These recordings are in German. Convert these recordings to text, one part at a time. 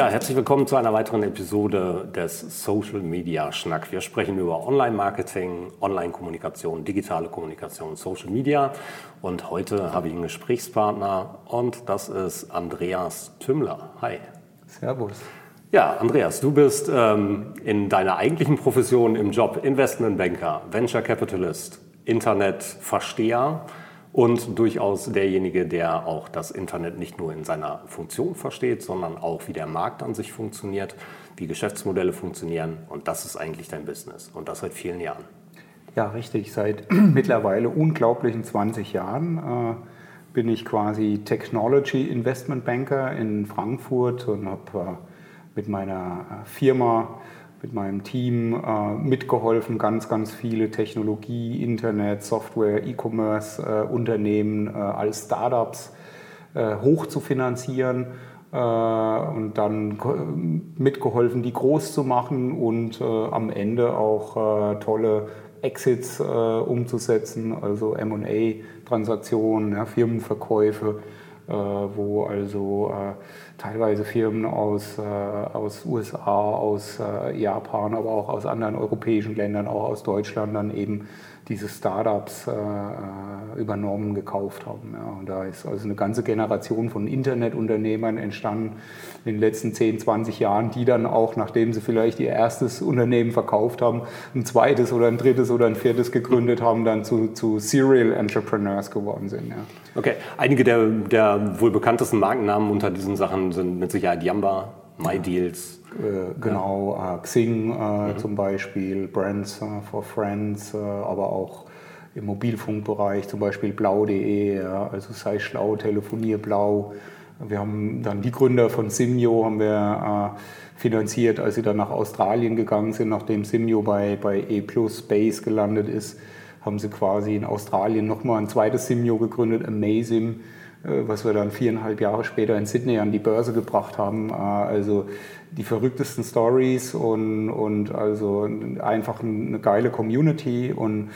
Ja, herzlich willkommen zu einer weiteren Episode des Social Media Schnack. Wir sprechen über Online-Marketing, Online-Kommunikation, digitale Kommunikation, Social Media. Und heute habe ich einen Gesprächspartner und das ist Andreas Tümmler. Hi. Servus. Ja, Andreas, du bist ähm, in deiner eigentlichen Profession im Job Investmentbanker, Venture Capitalist, Internetversteher und durchaus derjenige, der auch das Internet nicht nur in seiner Funktion versteht, sondern auch, wie der Markt an sich funktioniert, wie Geschäftsmodelle funktionieren. Und das ist eigentlich dein Business und das seit vielen Jahren. Ja, richtig. Seit mittlerweile unglaublichen 20 Jahren äh, bin ich quasi Technology Investment Banker in Frankfurt und habe äh, mit meiner äh, Firma mit meinem Team äh, mitgeholfen, ganz, ganz viele Technologie, Internet, Software, E-Commerce-Unternehmen äh, äh, als Startups äh, hoch zu finanzieren äh, und dann mitgeholfen, die groß zu machen und äh, am Ende auch tolle Exits umzusetzen, also MA-Transaktionen, ja, Firmenverkäufe, wo also teilweise Firmen aus, äh, aus USA, aus äh, Japan, aber auch aus anderen europäischen Ländern, auch aus Deutschland dann eben diese Startups äh, äh, übernommen, gekauft haben. Ja. Und da ist also eine ganze Generation von Internetunternehmern entstanden in den letzten 10, 20 Jahren, die dann auch, nachdem sie vielleicht ihr erstes Unternehmen verkauft haben, ein zweites oder ein drittes oder ein viertes gegründet haben, dann zu, zu Serial Entrepreneurs geworden sind. Ja. Okay, einige der, der wohl bekanntesten Markennamen unter diesen Sachen sind mit Sicherheit Yamba, MyDeals, äh, genau, ja. Äh, Xing äh, mhm. zum Beispiel, Brands for Friends, aber auch im Mobilfunkbereich, zum Beispiel blau.de, ja, also sei schlau, telefonier blau. Wir haben dann die Gründer von Simio haben wir äh, finanziert, als sie dann nach Australien gegangen sind, nachdem Simio bei, bei E Plus Space gelandet ist, haben sie quasi in Australien nochmal ein zweites Simio gegründet, Amazing, äh, was wir dann viereinhalb Jahre später in Sydney an die Börse gebracht haben. Äh, also die verrücktesten Stories und, und also einfach eine geile Community und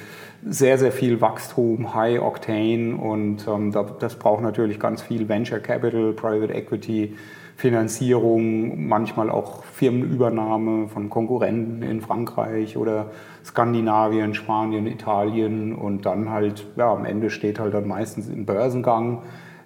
sehr, sehr viel Wachstum, High Octane und ähm, das braucht natürlich ganz viel Venture Capital, Private Equity, Finanzierung, manchmal auch Firmenübernahme von Konkurrenten in Frankreich oder Skandinavien, Spanien, Italien und dann halt, ja, am Ende steht halt dann meistens im Börsengang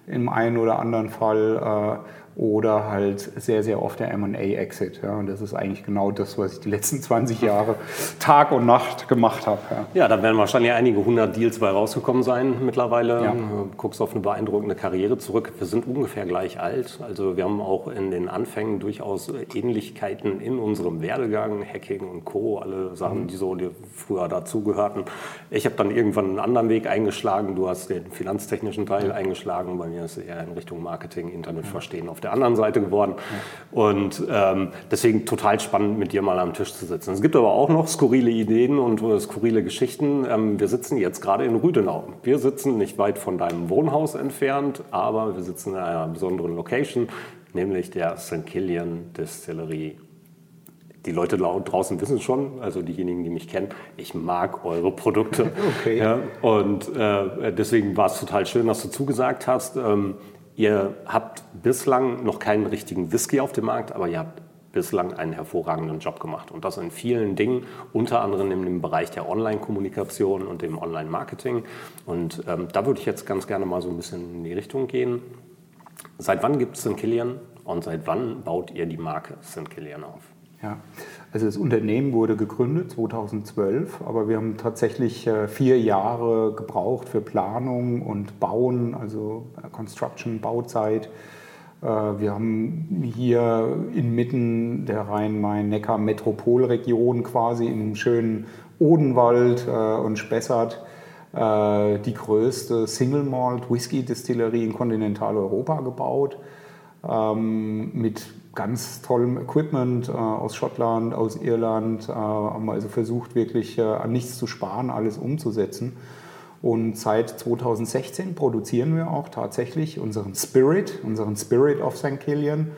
im einen oder anderen Fall. Oder halt sehr, sehr oft der MA-Exit. Ja. Und das ist eigentlich genau das, was ich die letzten 20 Jahre Tag und Nacht gemacht habe. Ja, ja da werden wahrscheinlich einige hundert Deals bei rausgekommen sein mittlerweile. Ja. Du guckst auf eine beeindruckende Karriere zurück. Wir sind ungefähr gleich alt. Also wir haben auch in den Anfängen durchaus Ähnlichkeiten in unserem Werdegang, Hacking und Co., alle Sachen, mhm. die so früher dazugehörten. Ich habe dann irgendwann einen anderen Weg eingeschlagen. Du hast den finanztechnischen Teil eingeschlagen. Bei mir ist es eher in Richtung Marketing, Internet verstehen auf der der anderen Seite geworden. Und ähm, deswegen total spannend, mit dir mal am Tisch zu sitzen. Es gibt aber auch noch skurrile Ideen und äh, skurrile Geschichten. Ähm, wir sitzen jetzt gerade in Rüdenau. Wir sitzen nicht weit von deinem Wohnhaus entfernt, aber wir sitzen in einer besonderen Location, nämlich der St. Killian Distillery die Leute draußen wissen schon, also diejenigen, die mich kennen, ich mag eure Produkte. Okay. Ja, und äh, deswegen war es total schön, dass du zugesagt hast. Ähm, Ihr habt bislang noch keinen richtigen Whisky auf dem Markt, aber ihr habt bislang einen hervorragenden Job gemacht. Und das in vielen Dingen, unter anderem im Bereich der Online-Kommunikation und dem Online-Marketing. Und ähm, da würde ich jetzt ganz gerne mal so ein bisschen in die Richtung gehen. Seit wann gibt es St. Kilian und seit wann baut ihr die Marke St. Kilian auf? Ja, also das Unternehmen wurde gegründet 2012, aber wir haben tatsächlich äh, vier Jahre gebraucht für Planung und Bauen, also äh, Construction, Bauzeit. Äh, wir haben hier inmitten der Rhein-Main-Neckar-Metropolregion quasi im schönen Odenwald und Spessart die größte Single Malt Whisky Distillerie in Kontinentaleuropa gebaut ähm, mit ganz tollem Equipment äh, aus Schottland, aus Irland, äh, haben also versucht, wirklich äh, an nichts zu sparen, alles umzusetzen. Und seit 2016 produzieren wir auch tatsächlich unseren Spirit, unseren Spirit of St. Killian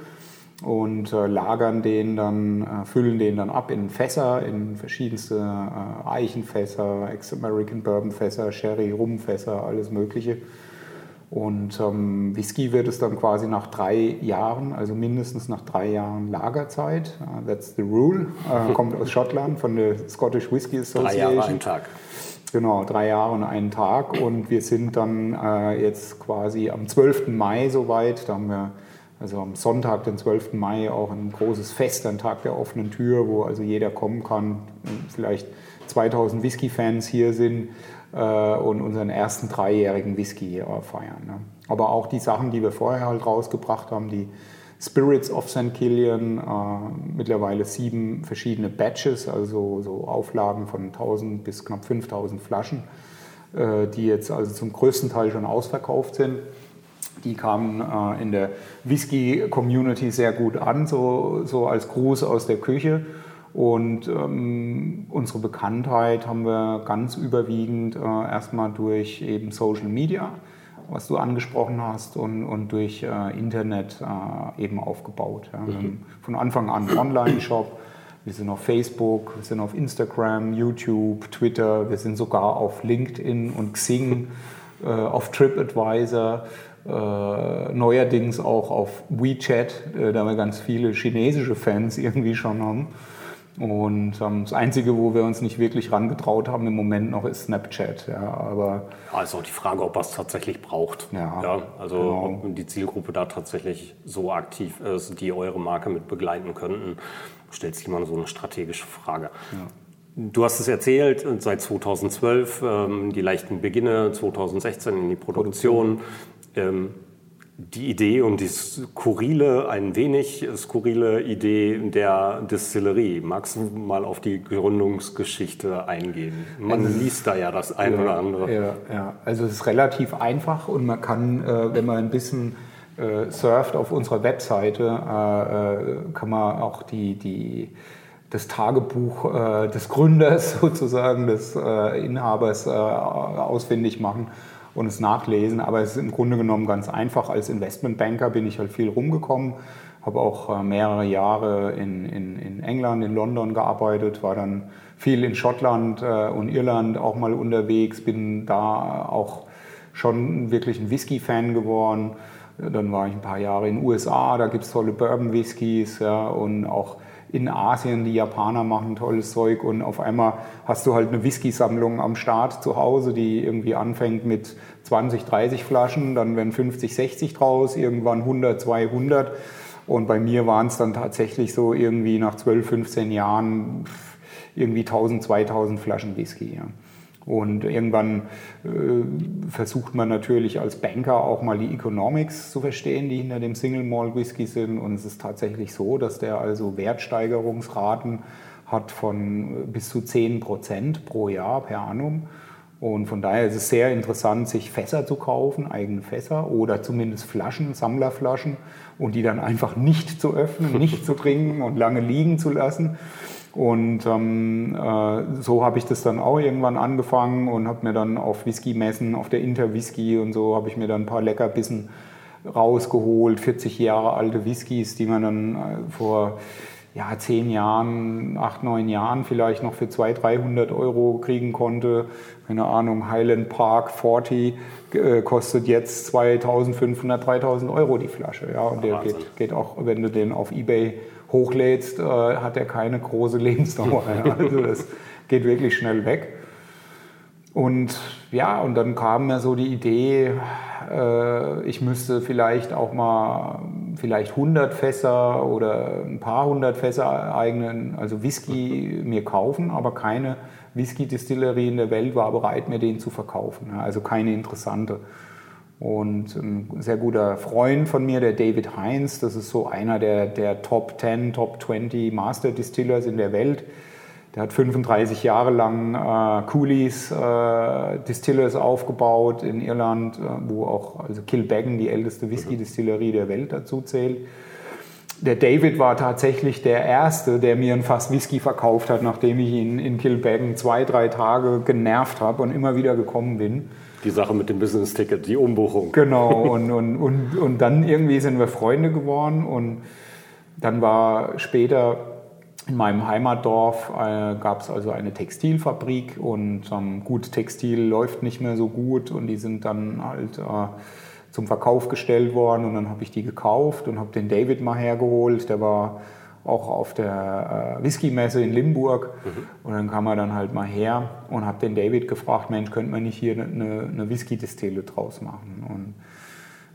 und äh, lagern den dann, äh, füllen den dann ab in Fässer, in verschiedenste äh, Eichenfässer, Ex-American Bourbon Fässer, Sherry, Rumfässer, alles Mögliche Und ähm, Whisky wird es dann quasi nach drei Jahren, also mindestens nach drei Jahren Lagerzeit, uh, that's the rule, äh, kommt aus Schottland von der Scottish Whisky Association. Drei Jahre, ein Tag. Genau, drei Jahre und einen Tag. Und wir sind dann äh, jetzt quasi am 12. Mai soweit. Da haben wir also am Sonntag, den 12. Mai, auch ein großes Fest, ein Tag der offenen Tür, wo also jeder kommen kann. Vielleicht 2000 Whisky-Fans hier sind und unseren ersten dreijährigen Whisky äh, feiern. Ne? Aber auch die Sachen, die wir vorher halt rausgebracht haben, die Spirits of St. Killian, äh, mittlerweile sieben verschiedene Batches, also so Auflagen von 1000 bis knapp 5000 Flaschen, äh, die jetzt also zum größten Teil schon ausverkauft sind. Die kamen äh, in der Whisky-Community sehr gut an, so, so als Gruß aus der Küche. Und ähm, unsere Bekanntheit haben wir ganz überwiegend äh, erstmal durch eben Social Media, was du angesprochen hast, und, und durch äh, Internet äh, eben aufgebaut. Ja. Mhm. Von Anfang an Online-Shop, wir sind auf Facebook, wir sind auf Instagram, YouTube, Twitter, wir sind sogar auf LinkedIn und Xing, äh, auf TripAdvisor. Äh, neuerdings auch auf WeChat, äh, da wir ganz viele chinesische Fans irgendwie schon haben. Und ähm, das Einzige, wo wir uns nicht wirklich rangetraut haben im Moment noch, ist Snapchat. Ja, aber ja, ist auch die Frage, ob man es tatsächlich braucht. Ja, ja also genau. ob die Zielgruppe da tatsächlich so aktiv ist, die eure Marke mit begleiten könnten, stellt sich immer so eine strategische Frage. Ja. Du hast es erzählt, seit 2012 ähm, die leichten Beginne, 2016 in die Produktion. Produktion. Ähm, die Idee und die skurrile, ein wenig skurrile Idee der Distillerie. Magst du mal auf die Gründungsgeschichte eingehen? Man also, liest da ja das eine ja, oder andere. Ja, ja, also es ist relativ einfach und man kann, äh, wenn man ein bisschen äh, surft auf unserer Webseite, äh, kann man auch die, die, das Tagebuch des Gründers sozusagen, des Inhabers ausfindig machen und es nachlesen. Aber es ist im Grunde genommen ganz einfach. Als Investmentbanker bin ich halt viel rumgekommen, habe auch äh, mehrere Jahre in, in, in England, in London gearbeitet, war dann viel in Schottland äh, und Irland auch mal unterwegs, bin da auch schon wirklich ein Whisky-Fan geworden. Dann war ich ein paar Jahre in den USA, da gibt es tolle Bourbon-Whiskys ja, und auch in Asien, die Japaner machen tolles Zeug und auf einmal hast du halt eine Whisky-Sammlung am Start zu Hause, die irgendwie anfängt mit 20, 30 Flaschen, dann werden 50, 60 draus, irgendwann 100, 200 und bei mir waren es dann tatsächlich so irgendwie nach 12, 15 Jahren irgendwie 1000, 2000 Flaschen Whisky. Ja. Und irgendwann äh, versucht man natürlich als Banker auch mal die Economics zu verstehen, die hinter dem Single Malt Whisky sind. Und es ist tatsächlich so, dass der also Wertsteigerungsraten hat von bis zu 10 Prozent pro Jahr per annum. Und von daher ist es sehr interessant, sich Fässer zu kaufen, eigene Fässer oder zumindest Flaschen, Sammlerflaschen und die dann einfach nicht zu öffnen, nicht zu trinken und lange liegen zu lassen. Und ähm, äh, so habe ich das dann auch irgendwann angefangen und habe mir dann auf Whisky-Messen, auf der Inter-Whisky und so, habe ich mir dann ein paar Leckerbissen rausgeholt, 40 Jahre alte Whiskys, die man dann äh, vor ja, zehn Jahren, acht, neun Jahren vielleicht noch für 200, 300 Euro kriegen konnte. Keine Ahnung, Highland Park 40 äh, kostet jetzt 2500, 3000 Euro die Flasche. Ja, und der geht, geht, auch, wenn du den auf Ebay hochlädst, äh, hat er keine große Lebensdauer. Also das geht wirklich schnell weg. Und ja, und dann kam mir so die Idee, äh, ich müsste vielleicht auch mal vielleicht 100 Fässer oder ein paar hundert Fässer eigenen, also Whisky mir kaufen, aber keine Whisky-Distillerie in der Welt war bereit, mir den zu verkaufen. Also keine interessante. Und ein sehr guter Freund von mir, der David Heinz, das ist so einer der, der Top 10, Top 20 Master Distillers in der Welt. Der hat 35 Jahre lang äh, Coolies äh, Distillers aufgebaut in Irland, äh, wo auch also Kilbeggan, die älteste Whisky-Distillerie der Welt, dazu zählt. Der David war tatsächlich der Erste, der mir ein Fass Whisky verkauft hat, nachdem ich ihn in Kilbeggan zwei, drei Tage genervt habe und immer wieder gekommen bin die Sache mit dem Business-Ticket, die Umbuchung. Genau, und, und, und, und dann irgendwie sind wir Freunde geworden und dann war später in meinem Heimatdorf äh, gab es also eine Textilfabrik und ähm, gut, Textil läuft nicht mehr so gut und die sind dann halt äh, zum Verkauf gestellt worden und dann habe ich die gekauft und habe den David mal hergeholt. Der war auch auf der äh, Whisky-Messe in Limburg. Mhm. Und dann kam er dann halt mal her und habe den David gefragt, Mensch, könnte man nicht hier eine, eine Whisky-Distille draus machen?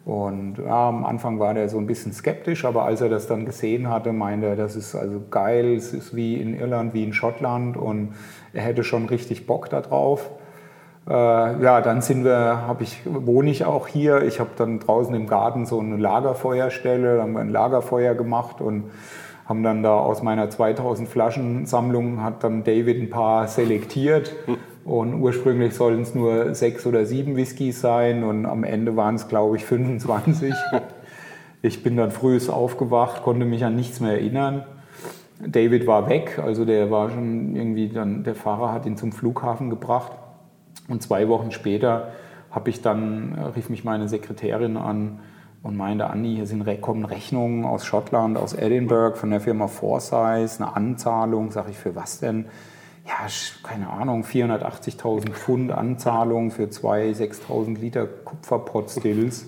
Und, und ja, am Anfang war der so ein bisschen skeptisch, aber als er das dann gesehen hatte, meinte er, das ist also geil, es ist wie in Irland, wie in Schottland und er hätte schon richtig Bock darauf. Äh, ja, dann sind wir, habe ich, wohne ich auch hier. Ich habe dann draußen im Garten so eine Lagerfeuerstelle, haben wir ein Lagerfeuer gemacht und haben dann da aus meiner 2000 Flaschen Sammlung hat dann David ein paar selektiert und ursprünglich sollten es nur sechs oder sieben Whiskys sein und am Ende waren es glaube ich 25. Ich bin dann früh aufgewacht, konnte mich an nichts mehr erinnern. David war weg, also der war schon irgendwie dann, der Fahrer hat ihn zum Flughafen gebracht und zwei Wochen später habe ich dann, rief mich meine Sekretärin an, und meinte, Andi, hier sind, kommen Rechnungen aus Schottland, aus Edinburgh von der Firma Forsyth, eine Anzahlung. Sag ich, für was denn? Ja, keine Ahnung, 480.000 Pfund Anzahlung für zwei 6.000 Liter Kupferpot-Stills.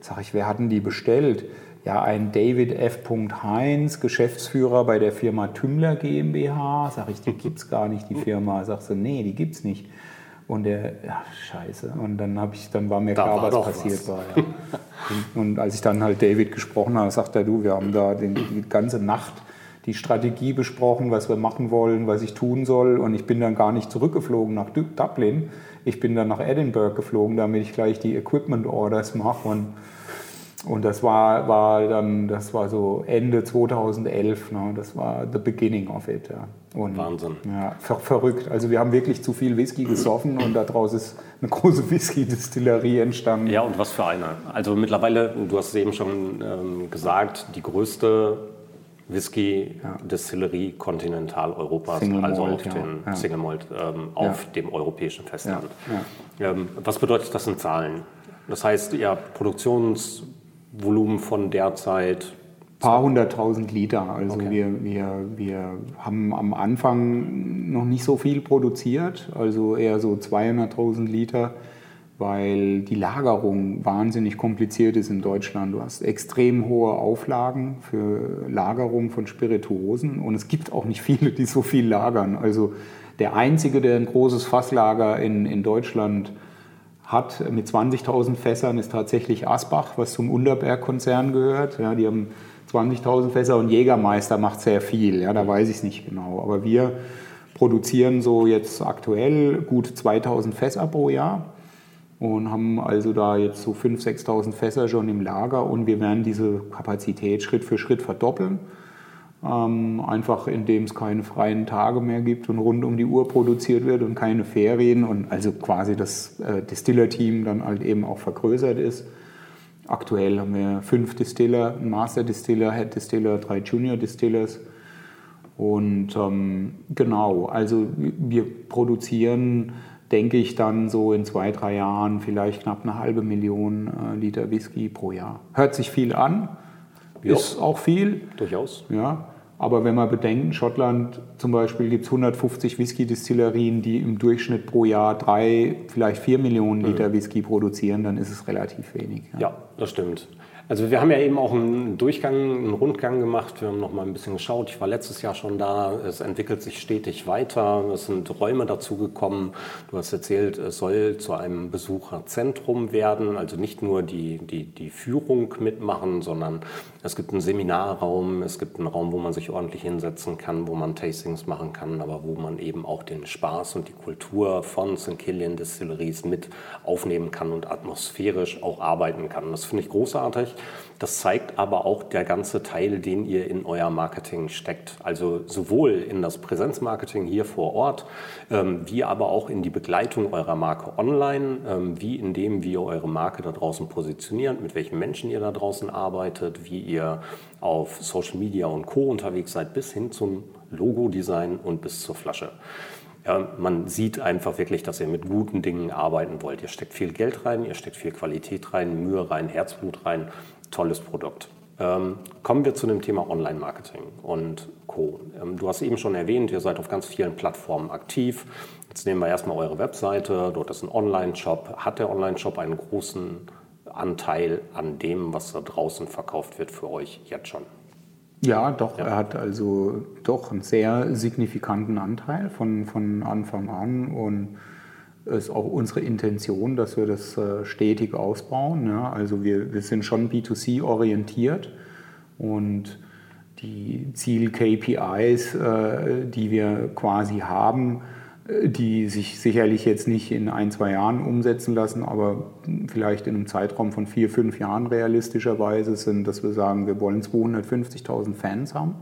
Sag ich, wer hat denn die bestellt? Ja, ein David F. Heinz, Geschäftsführer bei der Firma Tümmler GmbH. Sag ich, die gibt's gar nicht, die Firma. Sagst du, nee, die gibt's nicht. Und der, ja, scheiße. Und dann habe ich, dann war mir da klar, war was passiert was. war. Ja. und, und, als ich dann halt David gesprochen habe, sagt er, du, wir haben da den, die ganze Nacht die Strategie besprochen, was wir machen wollen, was ich tun soll. Und ich bin dann gar nicht zurückgeflogen nach Dublin. Ich bin dann nach Edinburgh geflogen, damit ich gleich die Equipment Orders mache. Und und das war, war dann, das war so Ende 2011, ne? das war the beginning of it. Ja. Und, Wahnsinn. Ja, ver verrückt. Also wir haben wirklich zu viel Whisky gesoffen und daraus ist eine große Whisky-Distillerie entstanden. Ja, und was für eine. Also mittlerweile, du hast es eben schon ähm, gesagt, die größte Whisky-Distillerie Kontinentaleuropas, also auf, den ja. Single Malt, ähm, auf dem europäischen Festland. Ähm, was bedeutet das in Zahlen? Das heißt, ja, Produktions- Volumen von derzeit? Ein paar hunderttausend Liter. Also okay. wir, wir, wir haben am Anfang noch nicht so viel produziert, also eher so 200.000 Liter, weil die Lagerung wahnsinnig kompliziert ist in Deutschland. Du hast extrem hohe Auflagen für Lagerung von Spirituosen und es gibt auch nicht viele, die so viel lagern. Also der einzige, der ein großes Fasslager in, in Deutschland hat, hat mit 20.000 Fässern ist tatsächlich Asbach, was zum Unterberg-Konzern gehört. Ja, die haben 20.000 Fässer und Jägermeister macht sehr viel. Ja, da weiß ich es nicht genau. Aber wir produzieren so jetzt aktuell gut 2.000 Fässer pro Jahr und haben also da jetzt so 5.000, 6.000 Fässer schon im Lager und wir werden diese Kapazität Schritt für Schritt verdoppeln. Ähm, einfach indem es keine freien Tage mehr gibt und rund um die Uhr produziert wird und keine Ferien und also quasi das äh, Distiller-Team dann halt eben auch vergrößert ist. Aktuell haben wir fünf Distiller, einen Master Distiller, Head Distiller, drei Junior Distillers. Und ähm, genau, also wir produzieren, denke ich, dann so in zwei, drei Jahren vielleicht knapp eine halbe Million äh, Liter Whisky pro Jahr. Hört sich viel an, ja. Ist auch viel. Durchaus. Ja. Aber wenn man bedenkt, in Schottland zum Beispiel gibt es 150 Whisky-Distillerien, die im Durchschnitt pro Jahr drei, vielleicht vier Millionen Liter mhm. Whisky produzieren, dann ist es relativ wenig. Ja, ja das stimmt. Also wir haben ja eben auch einen Durchgang, einen Rundgang gemacht. Wir haben noch mal ein bisschen geschaut. Ich war letztes Jahr schon da. Es entwickelt sich stetig weiter. Es sind Räume dazugekommen. Du hast erzählt, es soll zu einem Besucherzentrum werden. Also nicht nur die, die, die Führung mitmachen, sondern es gibt einen Seminarraum. Es gibt einen Raum, wo man sich ordentlich hinsetzen kann, wo man Tastings machen kann, aber wo man eben auch den Spaß und die Kultur von St. Killian Distilleries mit aufnehmen kann und atmosphärisch auch arbeiten kann. Das finde ich großartig. Das zeigt aber auch der ganze Teil, den ihr in euer Marketing steckt. Also sowohl in das Präsenzmarketing hier vor Ort, ähm, wie aber auch in die Begleitung eurer Marke online, ähm, wie in dem, wie ihr eure Marke da draußen positioniert, mit welchen Menschen ihr da draußen arbeitet, wie ihr auf Social Media und Co. unterwegs seid, bis hin zum Logo-Design und bis zur Flasche. Ja, man sieht einfach wirklich, dass ihr mit guten Dingen arbeiten wollt. Ihr steckt viel Geld rein, ihr steckt viel Qualität rein, Mühe rein, Herzblut rein tolles Produkt. Ähm, kommen wir zu dem Thema Online-Marketing und Co. Ähm, du hast eben schon erwähnt, ihr seid auf ganz vielen Plattformen aktiv. Jetzt nehmen wir erstmal eure Webseite. Dort ist ein Online-Shop. Hat der Online-Shop einen großen Anteil an dem, was da draußen verkauft wird für euch jetzt schon? Ja, doch, ja. er hat also doch einen sehr signifikanten Anteil von, von Anfang an und es ist auch unsere Intention, dass wir das äh, stetig ausbauen. Ja. Also wir, wir sind schon B2C orientiert und die Ziel-KPIs, äh, die wir quasi haben, die sich sicherlich jetzt nicht in ein, zwei Jahren umsetzen lassen, aber vielleicht in einem Zeitraum von vier, fünf Jahren realistischerweise sind, dass wir sagen, wir wollen 250.000 Fans haben,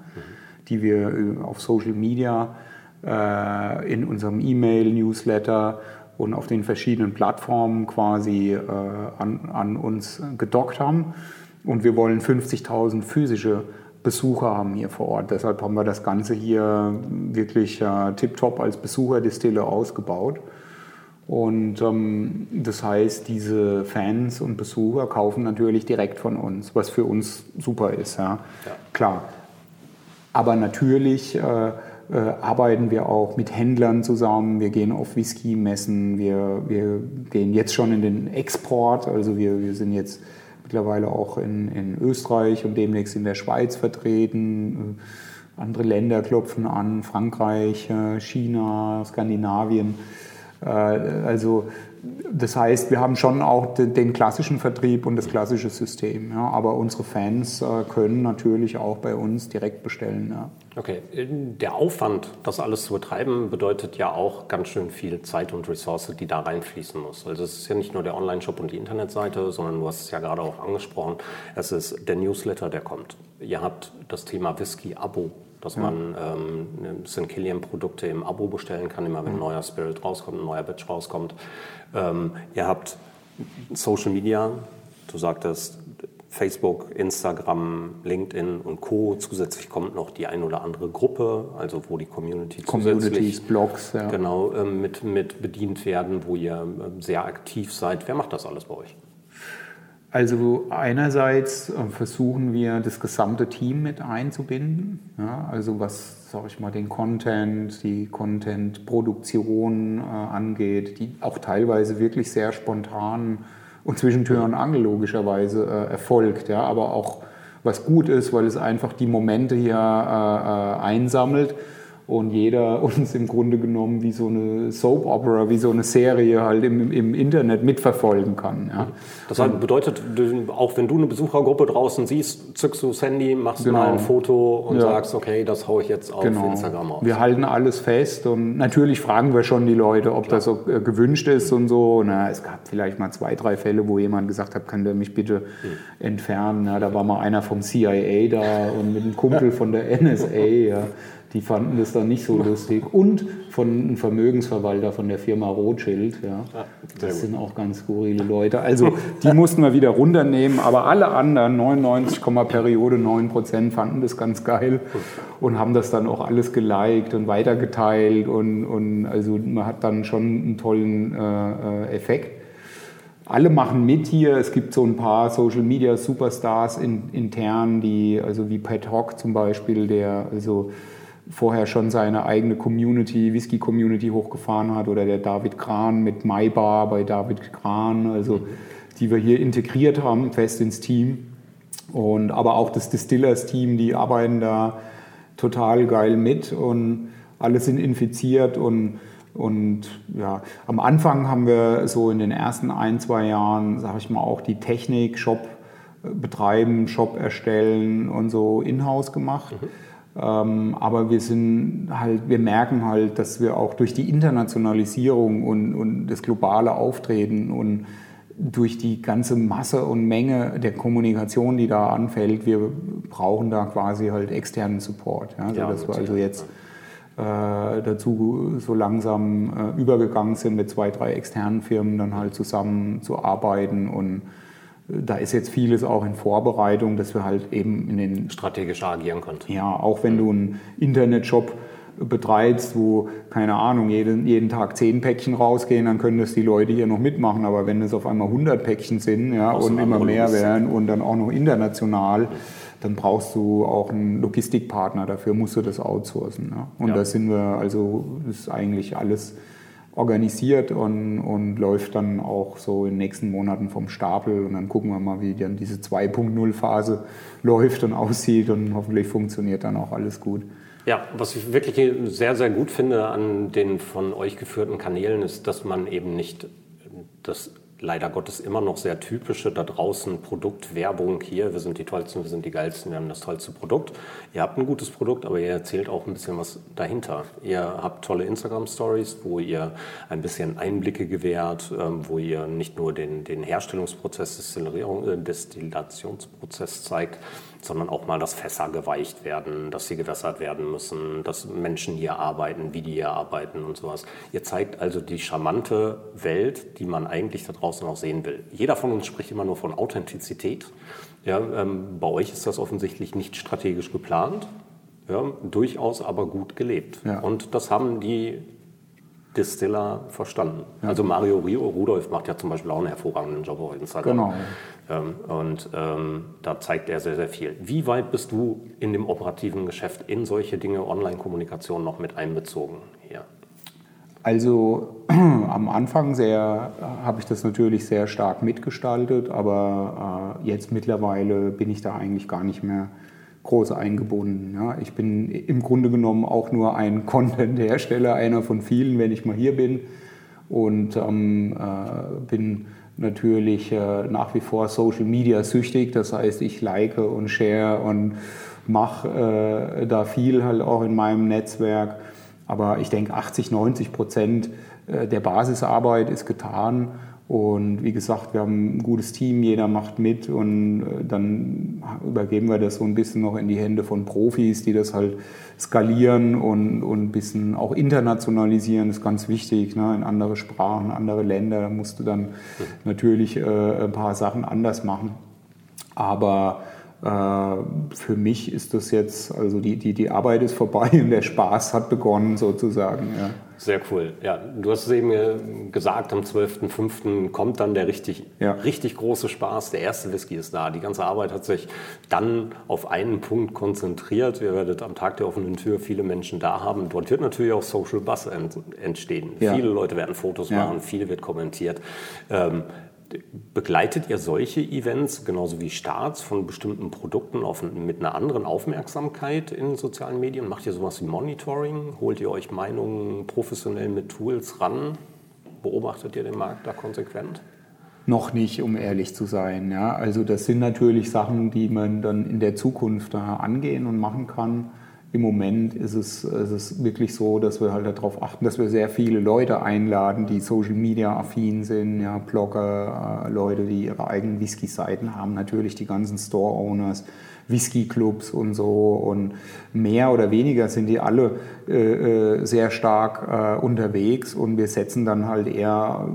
die wir äh, auf Social Media, äh, in unserem E-Mail-Newsletter und auf den verschiedenen Plattformen quasi äh, an, an uns gedockt haben. Und wir wollen 50.000 physische Besucher haben hier vor Ort. Deshalb haben wir das Ganze hier wirklich äh, tiptop als Besucherdistille ausgebaut. Und ähm, das heißt, diese Fans und Besucher kaufen natürlich direkt von uns, was für uns super ist. Ja. ja. Klar. Aber natürlich äh, äh, arbeiten wir auch mit Händlern zusammen. Wir gehen auf Whisky-Messen. Wir, wir gehen jetzt schon in den Export. Also wir, wir sind jetzt mittlerweile auch in, in Österreich und demnächst in der Schweiz vertreten. Äh, andere Länder klopfen an, Frankreich, äh, China, Skandinavien. Äh, also das heißt, wir haben schon auch den, klassischen Vertrieb und das klassische System. Ja, aber unsere Fans äh, können natürlich auch bei uns direkt bestellen. Ja. Okay, der Aufwand, das alles zu betreiben, bedeutet ja auch ganz schön viel Zeit und Ressource, die da reinfließen muss. Also es ist ja nicht nur der Online-Shop und die Internetseite, sondern du hast es ja gerade auch angesprochen, es ist der Newsletter, der kommt. Ihr habt das Thema Whisky-Abo dass man ähm, St. Killian-Produkte im Abo bestellen kann, immer wenn ein neuer Spirit rauskommt, ein neuer Batch rauskommt. Ähm, ihr habt Social Media, du sagtest Facebook, Instagram, LinkedIn und Co. Zusätzlich kommt noch die ein oder andere Gruppe, also wo die Community Communities, Blogs, ja. genau, ähm, mit, mit bedient werden, wo ihr ähm, sehr aktiv seid. Wer macht das alles bei euch? Also einerseits äh, versuchen wir das gesamte Team mit einzubinden, ja, also was sage ich mal den Content, die Content-Produktion äh, angeht, die auch teilweise wirklich sehr spontan und zwischen Tür und Angel logischerweise äh, erfolgt, ja, aber auch was gut ist, weil es einfach die Momente hier äh, äh einsammelt und jeder uns im Grunde genommen wie so eine Soap Opera, wie so eine Serie halt im, im Internet mitverfolgen kann. Ja. Das heißt, bedeutet, auch wenn du eine Besuchergruppe draußen siehst, zückst du das Handy, machst genau. mal ein Foto und ja. sagst, okay, das haue ich jetzt auf genau. Instagram auf. Wir halten alles fest und natürlich fragen wir schon die Leute, ob Klar. das so äh, gewünscht ist und so. Na, es gab vielleicht mal zwei, drei Fälle, wo jemand gesagt hat, kann der mich bitte hm. entfernen. Ja, da war mal einer vom CIA da und mit einem Kumpel von der NSA. Ja die fanden das dann nicht so lustig. Und von einem Vermögensverwalter von der Firma Rothschild. Ja. das sind auch ganz skurrile Leute. Also die mussten wir wieder runternehmen, aber alle anderen, 99, Periode 9 Prozent, fanden das ganz geil und haben das dann auch alles geliked und weitergeteilt. Und, und also man hat dann schon einen tollen äh, äh Effekt alle machen mit hier. Es gibt so ein paar Social Media Superstars in, intern, die, also wie Pat Hock zum Beispiel, der also vorher schon seine eigene Community, Whisky-Community hochgefahren hat oder der David Kran mit MyBar bei David Kran, also die wir hier integriert haben, fest ins Team. Und aber auch das Distillers-Team, die arbeiten da total geil mit und alle sind infiziert und und ja, am Anfang haben wir so in den ersten ein, zwei Jahren, sage ich mal, auch die Technik, Shop betreiben, Shop erstellen und so in-house gemacht. Mhm. Ähm, aber wir sind halt, wir merken halt, dass wir auch durch die Internationalisierung und, und das globale Auftreten und durch die ganze Masse und Menge der Kommunikation, die da anfällt, wir brauchen da quasi halt externen Support. Ja, ja dass wir also jetzt äh, dazu so langsam äh, übergegangen sind, mit zwei, drei externen Firmen dann halt zusammen zu arbeiten und da ist jetzt vieles auch in Vorbereitung, dass wir halt eben in den... Strategisch agieren können. Ja, auch wenn du einen Internetshop betreibst, wo, keine Ahnung, jeden, jeden Tag zehn Päckchen rausgehen, dann können das die Leute hier noch mitmachen. Aber wenn es auf einmal 100 Päckchen sind ja, und immer mehr werden und dann auch noch international, dann brauchst du auch einen Logistikpartner. Dafür musst du das outsourcen. Ja. Und ja. da sind wir, also das ist eigentlich alles organisiert und, und läuft dann auch so in den nächsten Monaten vom Stapel. Und dann gucken wir mal, wie dann diese 2.0-Phase läuft und aussieht und hoffentlich funktioniert dann auch alles gut. Ja, was ich wirklich sehr, sehr gut finde an den von euch geführten Kanälen ist, dass man eben nicht das leider Gottes immer noch sehr typische da draußen Produktwerbung hier. Wir sind die Tollsten, wir sind die Geilsten, wir haben das tollste Produkt. Ihr habt ein gutes Produkt, aber ihr erzählt auch ein bisschen was dahinter. Ihr habt tolle Instagram-Stories, wo ihr ein bisschen Einblicke gewährt, ähm, wo ihr nicht nur den, den Herstellungsprozess, äh, Destillationsprozess zeigt, sondern auch mal, dass Fässer geweicht werden, dass sie gewässert werden müssen, dass Menschen hier arbeiten, wie die hier arbeiten und sowas. Ihr zeigt also die charmante Welt, die man eigentlich da draußen auch sehen will. Jeder von uns spricht immer nur von Authentizität. Ja, ähm, bei euch ist das offensichtlich nicht strategisch geplant, ja, durchaus aber gut gelebt. Ja. Und das haben die Distiller verstanden. Ja. Also Mario Rudolf macht ja zum Beispiel auch einen hervorragenden Job auf Instagram. Genau. Ähm, und ähm, da zeigt er sehr, sehr viel. Wie weit bist du in dem operativen Geschäft in solche Dinge, Online-Kommunikation noch mit einbezogen hier? Also am Anfang sehr habe ich das natürlich sehr stark mitgestaltet, aber äh, jetzt mittlerweile bin ich da eigentlich gar nicht mehr groß eingebunden. Ja. Ich bin im Grunde genommen auch nur ein Content-Hersteller, einer von vielen, wenn ich mal hier bin. Und ähm, äh, bin natürlich äh, nach wie vor Social Media süchtig. Das heißt, ich like und share und mache äh, da viel halt auch in meinem Netzwerk. Aber ich denke, 80, 90 Prozent äh, der Basisarbeit ist getan. Und wie gesagt, wir haben ein gutes Team, jeder macht mit und äh, dann übergeben wir das so ein bisschen noch in die Hände von Profis, die das halt skalieren und, und ein bisschen auch internationalisieren, das ist ganz wichtig, ne? in andere Sprachen, andere Länder, da musst du dann natürlich äh, ein paar Sachen anders machen. Aber für mich ist das jetzt, also die, die, die Arbeit ist vorbei und der Spaß hat begonnen sozusagen. Ja. Sehr cool. Ja, du hast es eben äh, gesagt, am 12.05. kommt dann der richtig, ja. richtig große Spaß. Der erste Whisky ist da. Die ganze Arbeit hat sich dann auf einen Punkt konzentriert. Ihr werdet am Tag der offenen Tür viele Menschen da haben. Dort wird natürlich auch Social Buzz entstehen. Ja. Viele Leute werden Fotos machen, viel wird kommentiert. Ähm, Begleitet ihr solche Events genauso wie Starts von bestimmten Produkten auf, mit einer anderen Aufmerksamkeit in sozialen Medien? Macht ihr sowas wie Monitoring? Holt ihr euch Meinungen professionell mit Tools ran? Beobachtet ihr den Markt da konsequent? Noch nicht, um ehrlich zu sein. Ja. Also das sind natürlich Sachen, die man dann in der Zukunft angehen und machen kann. Im Moment ist es, ist es wirklich so, dass wir halt darauf achten, dass wir sehr viele Leute einladen, die Social Media affin sind, ja, Blogger, äh, Leute, die ihre eigenen Whisky-Seiten haben, natürlich die ganzen Store-Owners, Whisky-Clubs und so. Und mehr oder weniger sind die alle äh, äh sehr stark äh, unterwegs und wir setzen dann halt eher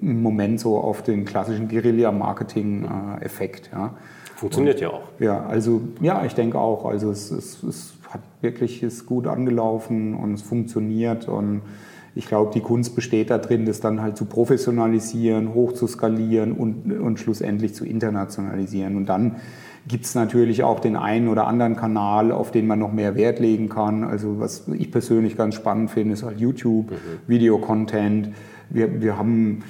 im Moment so auf den klassischen Guerilla-Marketing-Effekt. Ja. Funktioniert und, ja auch. Ja, also ja, ich denke auch. Also es, es, es hat wirklich ist gut angelaufen und es funktioniert und ich glaube, die Kunst besteht darin, das dann halt zu professionalisieren, hoch zu skalieren und, und schlussendlich zu internationalisieren. Und dann gibt es natürlich auch den einen oder anderen Kanal, auf den man noch mehr Wert legen kann. Also was ich persönlich ganz spannend finde, ist halt YouTube, mhm. Videocontent. Wir, wir haben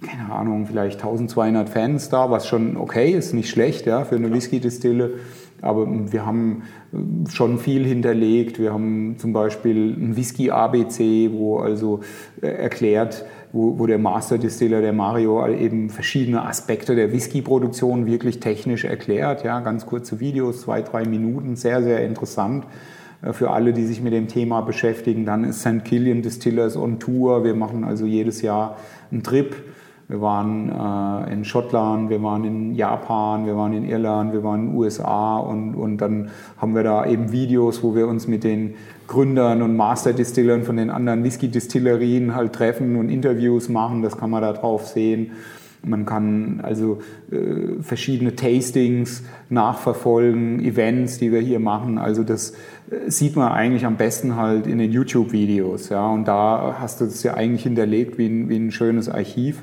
keine Ahnung, vielleicht 1200 Fans da, was schon okay ist, nicht schlecht ja, für eine Whisky-Distille. Aber wir haben äh, schon viel hinterlegt. Wir haben zum Beispiel ein Whisky ABC, wo also äh, erklärt, wo, wo der Master Distiller, der Mario, eben verschiedene Aspekte der Whisky-Produktion wirklich technisch erklärt. Ja, ganz kurze Videos, zwei, drei Minuten, sehr, sehr interessant äh, für alle, die sich mit dem Thema beschäftigen. Dann ist St. Killian Distillers on Tour. Wir machen also jedes Jahr einen Trip wir waren äh, in Schottland, wir waren in Japan, wir waren in Irland, wir waren in den USA und, und dann haben wir da eben Videos, wo wir uns mit den Gründern und Master-Distillern von den anderen Whisky-Distillerien halt treffen und Interviews machen. Das kann man da drauf sehen. Man kann also äh, verschiedene Tastings nachverfolgen, Events, die wir hier machen. Also das äh, sieht man eigentlich am besten halt in den YouTube-Videos. Ja? Und da hast du das ja eigentlich hinterlegt wie ein, wie ein schönes Archiv.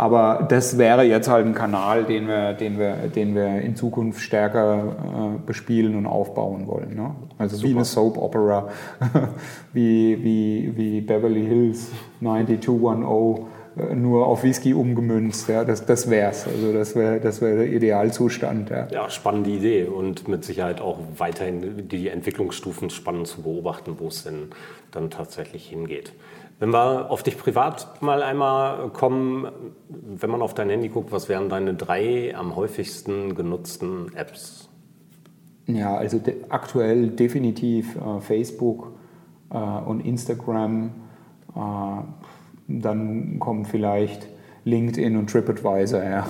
Aber das wäre jetzt halt ein Kanal, den wir, den wir, den wir in Zukunft stärker äh, bespielen und aufbauen wollen. Ne? Also Super. wie eine Soap Opera, wie, wie, wie Beverly Hills 90210 äh, nur auf Whisky umgemünzt. Ja, das das wäre es. Also das wäre das wär der Idealzustand. Ja. ja, spannende Idee und mit Sicherheit auch weiterhin die Entwicklungsstufen spannend zu beobachten, wo es denn dann tatsächlich hingeht. Wenn wir auf dich privat mal einmal kommen, wenn man auf dein Handy guckt, was wären deine drei am häufigsten genutzten Apps? Ja, also de aktuell definitiv äh, Facebook äh, und Instagram. Äh, dann kommen vielleicht LinkedIn und TripAdvisor. Ja.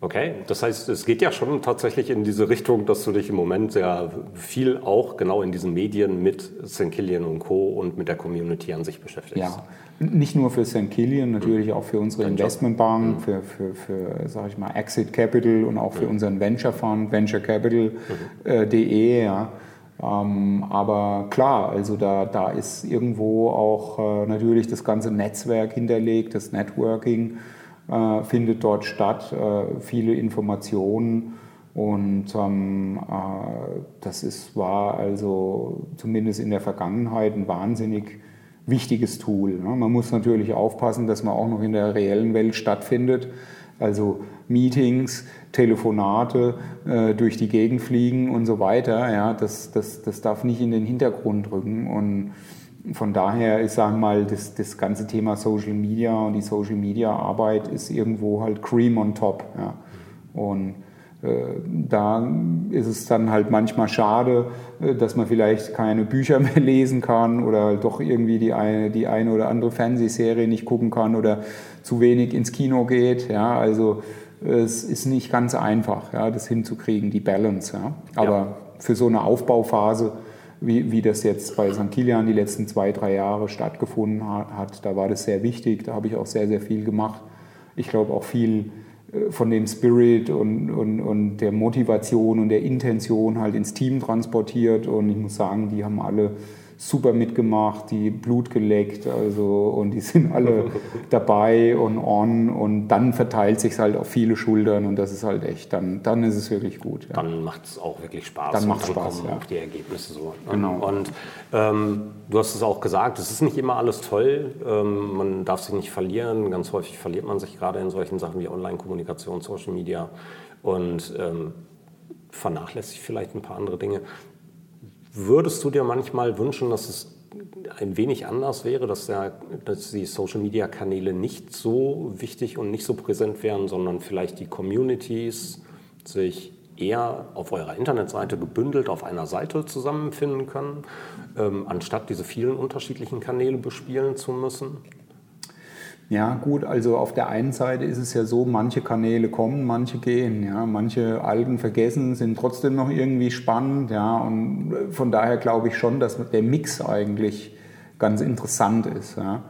Okay, das heißt, es geht ja schon tatsächlich in diese Richtung, dass du dich im Moment sehr viel auch genau in diesen Medien mit St. Killian und Co. und mit der Community an sich beschäftigst. Ja, nicht nur für St. Killian, natürlich auch für unsere Investmentbank, mhm. für, für, für sag ich mal, Exit Capital und auch für mhm. unseren Venture Fund, venturecapital.de. Mhm. Äh, ja. Ähm, aber klar, also da, da ist irgendwo auch äh, natürlich das ganze Netzwerk hinterlegt, das Networking äh, findet dort statt, äh, viele Informationen und ähm, äh, das ist, war also zumindest in der Vergangenheit ein wahnsinnig wichtiges Tool. Ne? Man muss natürlich aufpassen, dass man auch noch in der reellen Welt stattfindet. Also Meetings, Telefonate äh, durch die Gegend fliegen und so weiter. Ja, das, das, das darf nicht in den Hintergrund rücken. Und von daher ist, sagen wir mal, das, das ganze Thema Social Media und die Social Media Arbeit ist irgendwo halt Cream on top. Ja. Und äh, da ist es dann halt manchmal schade, äh, dass man vielleicht keine Bücher mehr lesen kann oder halt doch irgendwie die eine, die eine oder andere Fernsehserie nicht gucken kann oder zu wenig ins Kino geht. Ja, also es ist nicht ganz einfach, ja, das hinzukriegen, die Balance. Ja. Aber ja. für so eine Aufbauphase, wie, wie das jetzt bei St. Kilian die letzten zwei, drei Jahre stattgefunden hat, da war das sehr wichtig. Da habe ich auch sehr, sehr viel gemacht. Ich glaube auch viel äh, von dem Spirit und, und, und der Motivation und der Intention halt ins Team transportiert. Und ich muss sagen, die haben alle super mitgemacht, die Blut geleckt, also und die sind alle dabei und on und dann verteilt sich halt auf viele Schultern und das ist halt echt, dann, dann ist es wirklich gut. Ja. Dann macht es auch wirklich Spaß. Dann macht es Spaß, ja. auch die Ergebnisse so. Genau. Und ähm, du hast es auch gesagt, es ist nicht immer alles toll, ähm, man darf sich nicht verlieren, ganz häufig verliert man sich gerade in solchen Sachen wie Online-Kommunikation, Social Media und ähm, vernachlässigt vielleicht ein paar andere Dinge. Würdest du dir manchmal wünschen, dass es ein wenig anders wäre, dass, der, dass die Social-Media-Kanäle nicht so wichtig und nicht so präsent wären, sondern vielleicht die Communities sich eher auf eurer Internetseite gebündelt auf einer Seite zusammenfinden können, ähm, anstatt diese vielen unterschiedlichen Kanäle bespielen zu müssen? Ja, gut, also auf der einen Seite ist es ja so, manche Kanäle kommen, manche gehen, ja, manche alten vergessen, sind trotzdem noch irgendwie spannend, ja, und von daher glaube ich schon, dass der Mix eigentlich ganz interessant ist, ja,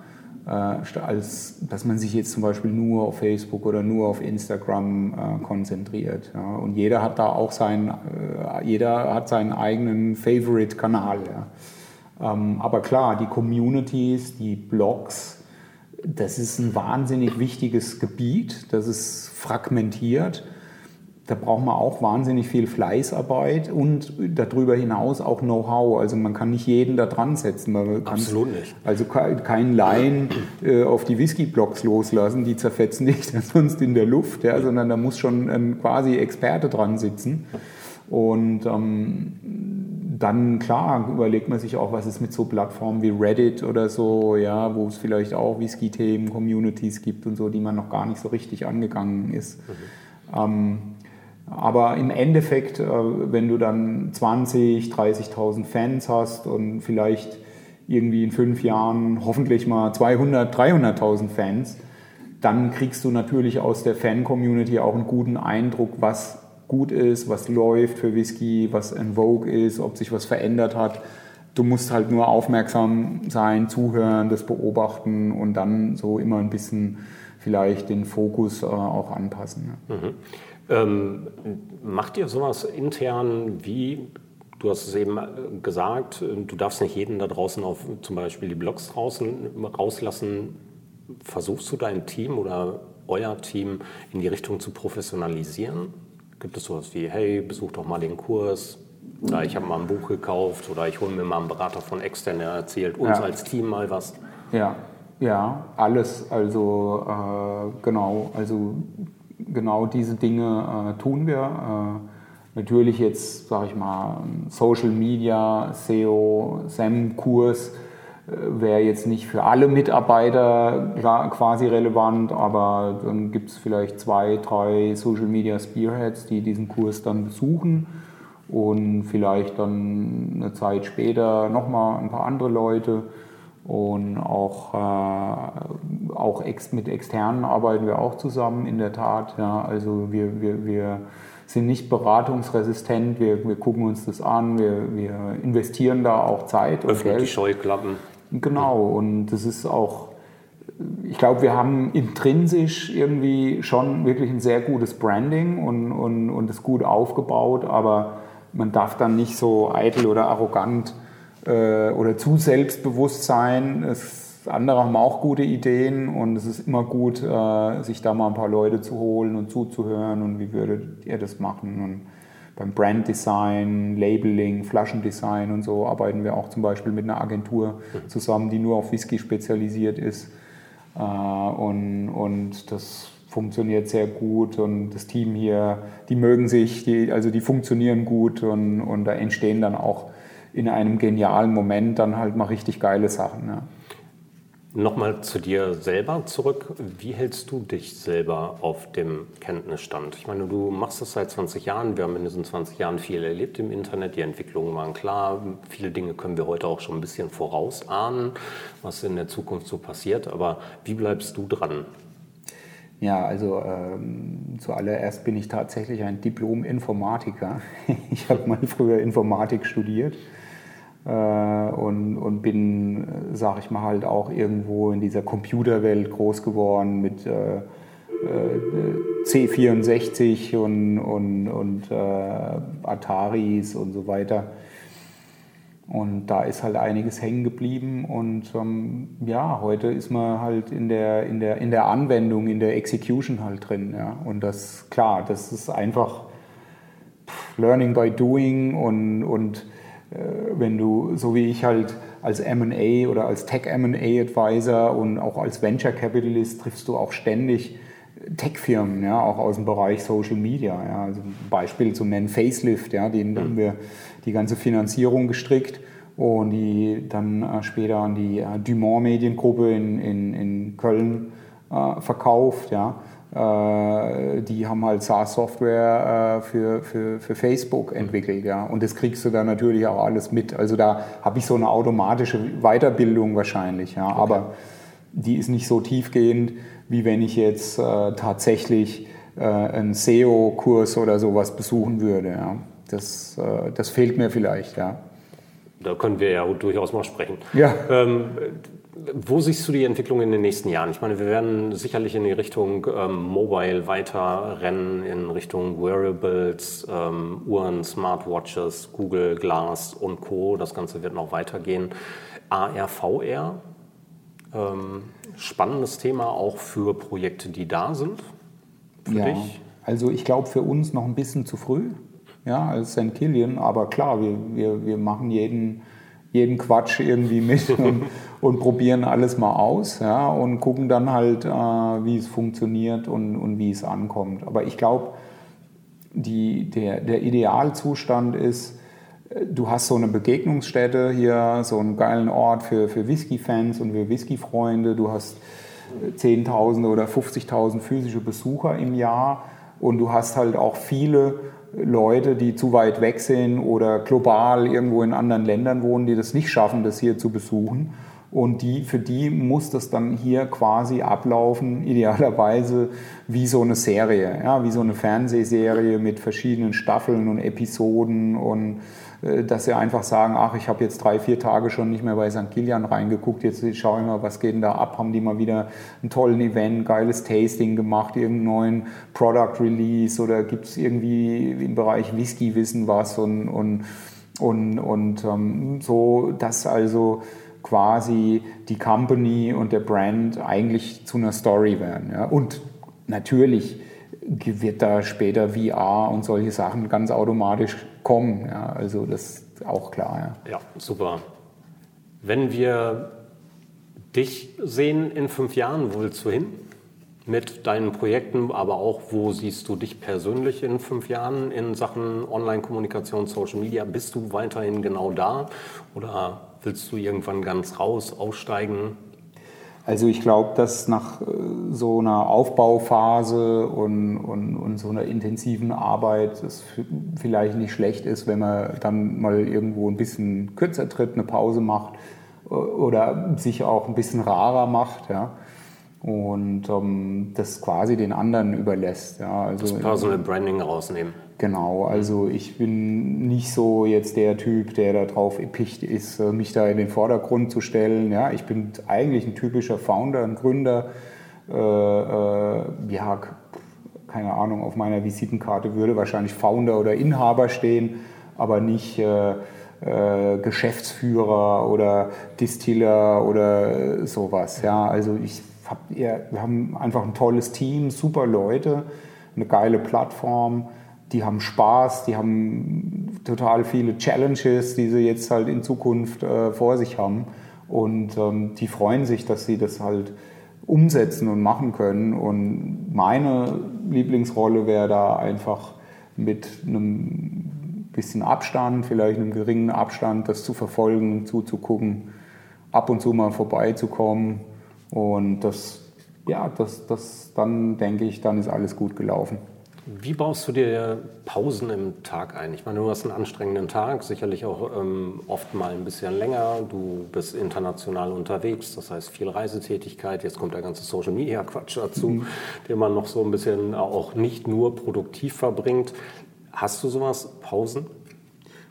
äh, als dass man sich jetzt zum Beispiel nur auf Facebook oder nur auf Instagram äh, konzentriert, ja, und jeder hat da auch seinen, äh, jeder hat seinen eigenen Favorite-Kanal, ja. Ähm, aber klar, die Communities, die Blogs, das ist ein wahnsinnig wichtiges Gebiet, das ist fragmentiert. Da braucht man auch wahnsinnig viel Fleißarbeit und darüber hinaus auch Know-how. Also man kann nicht jeden da dran setzen. Absolut nicht. Also keinen Laien äh, auf die Whisky-Blocks loslassen, die zerfetzen dich dann sonst in der Luft, ja, sondern da muss schon ein quasi Experte dran sitzen. Und ähm, dann klar überlegt man sich auch, was ist mit so Plattformen wie Reddit oder so, ja, wo es vielleicht auch Whisky-Themen, Communities gibt und so, die man noch gar nicht so richtig angegangen ist. Mhm. Ähm, aber im Endeffekt, äh, wenn du dann 20, 30.000 Fans hast und vielleicht irgendwie in fünf Jahren hoffentlich mal 200, 300.000 Fans, dann kriegst du natürlich aus der Fan-Community auch einen guten Eindruck, was gut ist, was läuft für Whisky, was in Vogue ist, ob sich was verändert hat. Du musst halt nur aufmerksam sein, zuhören, das beobachten und dann so immer ein bisschen vielleicht den Fokus äh, auch anpassen. Ja. Mhm. Ähm, macht ihr sowas intern wie, du hast es eben äh, gesagt, du darfst nicht jeden da draußen auf zum Beispiel die Blogs draußen rauslassen. Versuchst du dein Team oder euer Team in die Richtung zu professionalisieren? Gibt es sowas wie, hey, besuch doch mal den Kurs, oder ich habe mal ein Buch gekauft, oder ich hole mir mal einen Berater von extern, der erzählt uns ja. als Team mal was? Ja, ja, alles. Also äh, genau, also genau diese Dinge äh, tun wir. Äh, natürlich jetzt, sage ich mal, Social Media, SEO, SEM-Kurs wäre jetzt nicht für alle Mitarbeiter quasi relevant, aber dann gibt es vielleicht zwei, drei Social Media Spearheads, die diesen Kurs dann besuchen und vielleicht dann eine Zeit später nochmal ein paar andere Leute. Und auch, äh, auch ex mit externen arbeiten wir auch zusammen, in der Tat. Ja. Also wir, wir, wir sind nicht beratungsresistent, wir, wir gucken uns das an, wir, wir investieren da auch Zeit und Öffnet Geld. die Scheuklappen. Genau, und das ist auch, ich glaube, wir haben intrinsisch irgendwie schon wirklich ein sehr gutes Branding und, und, und gut aufgebaut, aber man darf dann nicht so eitel oder arrogant äh, oder zu selbstbewusst sein. Es, andere haben auch gute Ideen und es ist immer gut, äh, sich da mal ein paar Leute zu holen und zuzuhören und wie würdet ihr das machen. Und beim Branddesign, Labeling, Flaschendesign und so arbeiten wir auch zum Beispiel mit einer Agentur zusammen, die nur auf Whisky spezialisiert ist. Äh, und, und das funktioniert sehr gut und das Team hier, die mögen sich, die, also die funktionieren gut und, und da entstehen dann auch in einem genialen Moment dann halt mal richtig geile Sachen. Ja. Nochmal zu dir selber zurück. Wie hältst du dich selber auf dem Kenntnisstand? Ich meine, du machst das seit 20 Jahren. Wir haben in diesen 20 Jahren viel erlebt im Internet. Die Entwicklungen waren klar. Viele Dinge können wir heute auch schon ein bisschen vorausahnen, was in der Zukunft so passiert. Aber wie bleibst du dran? Ja, also ähm, zuallererst bin ich tatsächlich ein Diplom-Informatiker. Ich habe mal früher Informatik studiert und, und bin, sag ich mal, halt auch irgendwo in dieser Computerwelt groß geworden mit äh, äh C64 und, und, und äh, Ataris und so weiter. Und da ist halt einiges hängen geblieben. Und ähm, ja, heute ist man halt in der, in, der, in der Anwendung, in der Execution halt drin. Ja. Und das, klar, das ist einfach Learning by Doing und, und äh, wenn du, so wie ich halt als MA oder als Tech MA Advisor und auch als Venture Capitalist triffst du auch ständig Tech-Firmen, ja, auch aus dem Bereich Social Media. Ja. Also Beispiel zu nennen, Facelift, ja, denen haben wir die ganze Finanzierung gestrickt und die dann äh, später an die äh, Dumont Mediengruppe in, in, in Köln äh, verkauft. Ja. Äh, die haben halt SaaS-Software äh, für, für, für Facebook entwickelt. Ja. Und das kriegst du dann natürlich auch alles mit. Also da habe ich so eine automatische Weiterbildung wahrscheinlich. Ja. Okay. Aber die ist nicht so tiefgehend, wie wenn ich jetzt äh, tatsächlich äh, einen SEO-Kurs oder sowas besuchen würde. Ja. Das, äh, das fehlt mir vielleicht. Ja. Da können wir ja durchaus mal sprechen. Ja. Ähm, wo siehst du die Entwicklung in den nächsten Jahren? Ich meine, wir werden sicherlich in die Richtung ähm, Mobile weiter rennen, in Richtung Wearables, ähm, Uhren, Smartwatches, Google Glass und Co. Das Ganze wird noch weitergehen. AR, VR, ähm, spannendes Thema auch für Projekte, die da sind. Für ja, dich? Also ich glaube für uns noch ein bisschen zu früh, ja, als St. Killian, aber klar, wir, wir, wir machen jeden jeden Quatsch irgendwie mit und, und, probieren alles mal aus ja, und gucken dann halt, äh, wie es funktioniert und, und wie es ankommt. Aber ich glaube, der, der Idealzustand ist, äh, du hast so eine Begegnungsstätte hier, so einen geilen Ort für, für Whisky-Fans und für Whisky-Freunde. Du hast 10.000 oder 50.000 physische Besucher im Jahr und du hast halt auch viele Leute, die zu weit weg sind oder global irgendwo in anderen Ländern wohnen, die das nicht schaffen, das hier zu besuchen. Und die, für die muss das dann hier quasi ablaufen, idealerweise wie so eine Serie, ja, wie so eine Fernsehserie mit verschiedenen Staffeln und Episoden und äh, dass sie einfach sagen, ach, ich habe jetzt drei, vier Tage schon nicht mehr bei St. Kilian reingeguckt, jetzt schaue ich mal, was geht denn da ab, haben die mal wieder einen tollen Event, geiles Tasting gemacht, irgendeinen neuen Product Release oder gibt es irgendwie im Bereich Whisky Wissen was und, und, und, und ähm, so, dass also quasi die Company und der Brand eigentlich zu einer Story werden. Ja? Und natürlich wird da später VR und solche Sachen ganz automatisch kommen. Ja, also das ist auch klar. Ja, ja super. Wenn wir dich sehen in fünf Jahren, wo willst du hin? Mit deinen Projekten, aber auch, wo siehst du dich persönlich in fünf Jahren in Sachen Online-Kommunikation, Social Media? Bist du weiterhin genau da oder willst du irgendwann ganz raus, aussteigen? Also ich glaube, dass nach äh, so einer Aufbauphase und, und, und, so einer intensiven Arbeit es vielleicht nicht schlecht ist, wenn man dann mal irgendwo ein bisschen kürzer tritt, eine Pause macht äh, oder sich auch ein bisschen rarer macht. Ja und ähm, das quasi den anderen überlässt. Ja, also, das Personal Branding rausnehmen. Genau, also ich bin nicht so jetzt der Typ, der darauf epicht ist, äh, mich da in den Vordergrund zu stellen. Ja, ich bin eigentlich ein typischer Founder, ein Gründer. Äh, äh, ja, keine Ahnung, auf meiner Visitenkarte würde wahrscheinlich Founder oder Inhaber stehen, aber nicht äh, äh Geschäftsführer oder Distiller oder sowas. Ja, also ich hab, wir haben einfach ein tolles Team, super Leute, eine geile Plattform die haben Spaß, die haben total viele Challenges, die sie jetzt halt in Zukunft äh, vor sich haben. Und ähm, die freuen sich, dass sie das halt umsetzen und machen können. Und meine Lieblingsrolle wäre da einfach mit einem bisschen Abstand, vielleicht einem geringen Abstand, das zu verfolgen, zuzugucken, ab und zu mal vorbeizukommen. Und das, ja, das, das, dann denke ich, dann ist alles gut gelaufen. Wie baust du dir Pausen im Tag ein? Ich meine, du hast einen anstrengenden Tag, sicherlich auch ähm, oft mal ein bisschen länger. Du bist international unterwegs, das heißt viel Reisetätigkeit. Jetzt kommt der ganze Social Media Quatsch dazu, mhm. den man noch so ein bisschen auch nicht nur produktiv verbringt. Hast du sowas, Pausen?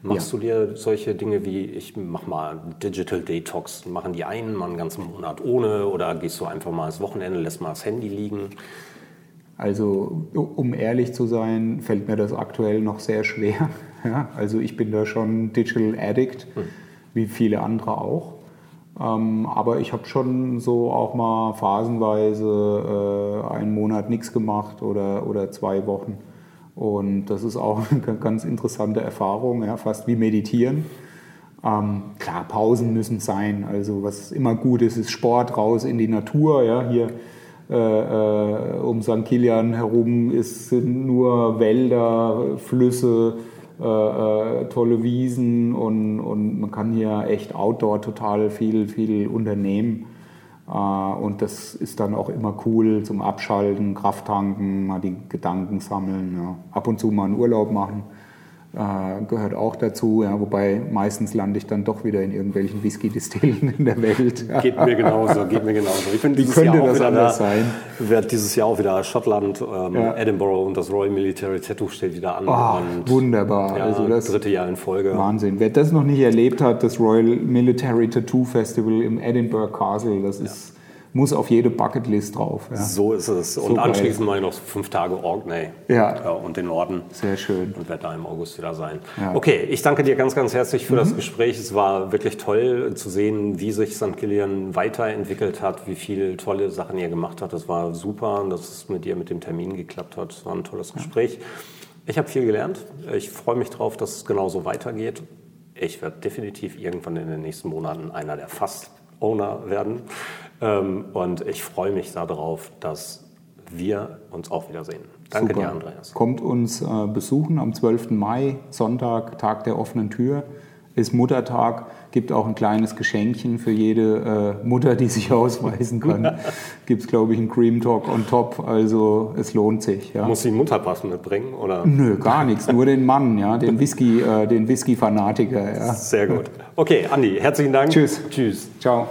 Machst ja. du dir solche Dinge wie, ich mach mal Digital Detox, machen die einen mal einen ganzen Monat ohne oder gehst du einfach mal das Wochenende, lässt mal das Handy liegen? Also um ehrlich zu sein, fällt mir das aktuell noch sehr schwer. Ja, also ich bin da schon Digital Addict, hm. wie viele andere auch. Ähm, aber ich habe schon so auch mal phasenweise äh, einen Monat nichts gemacht oder, oder zwei Wochen. Und das ist auch eine ganz interessante Erfahrung, ja, fast wie meditieren. Ähm, klar, Pausen müssen sein. Also was immer gut ist, ist Sport raus in die Natur. Ja, hier äh, äh, um St. Kilian herum ist, sind nur Wälder, Flüsse, äh, äh, tolle Wiesen und, und man kann hier echt outdoor total viel, viel unternehmen. Äh, und das ist dann auch immer cool zum Abschalten, Kraft tanken, mal die Gedanken sammeln, ja. ab und zu mal einen Urlaub machen äh, gehört auch dazu. Ja, wobei meistens lande ich dann doch wieder in irgendwelchen Whisky-Distillen in der Welt. Geht mir genauso, geht mir genauso. Ich finde, Wie könnte Jahr das anders da, sein? Wird dieses Jahr auch wieder Schottland, ähm, ja. Edinburgh und das Royal Military Tattoo steht wieder an. Oh, wunderbar. Ja, also das dritte Jahr in Folge. Wahnsinn. Wer das noch nicht erlebt hat, das Royal Military Tattoo Festival im Edinburgh Castle, das ist muss auf jede Bucketlist drauf. Ja. So ist es. Und so anschließend mache ich noch fünf Tage Orkney ja. ja. und den Norden. Sehr schön. Und werde da im August wieder sein. Ja. Okay, ich danke dir ganz, ganz herzlich für mhm. das Gespräch. Es war wirklich toll zu sehen, wie sich St. Kilian weiterentwickelt hat, wie viele tolle Sachen ihr gemacht habt. Das war super, dass es mit dir mit dem Termin geklappt hat. Es war ein tolles Gespräch. Ich habe viel gelernt. Ich freue mich drauf, dass es genauso weitergeht. Ich werde definitiv irgendwann in den nächsten Monaten einer der Fast-Owner werden. Ähm, und ich freue mich darauf, dass wir uns auch wiedersehen. Danke Super. dir, Andreas. Kommt uns äh, besuchen am 12. Mai, Sonntag, Tag der offenen Tür. Ist Muttertag, gibt auch ein kleines Geschenkchen für jede äh, Mutter, die sich ausweisen kann. gibt es, glaube ich, einen Cream Talk on top, also es lohnt sich. Ja. Muss sie einen Mutterpass mitbringen? Oder? Nö, gar nichts, nur den Mann, ja, den Whisky, äh, den Whisky-Fanatiker. Ja. Sehr gut. Okay, Andi, herzlichen Dank. Tschüss. Tschüss. Ciao.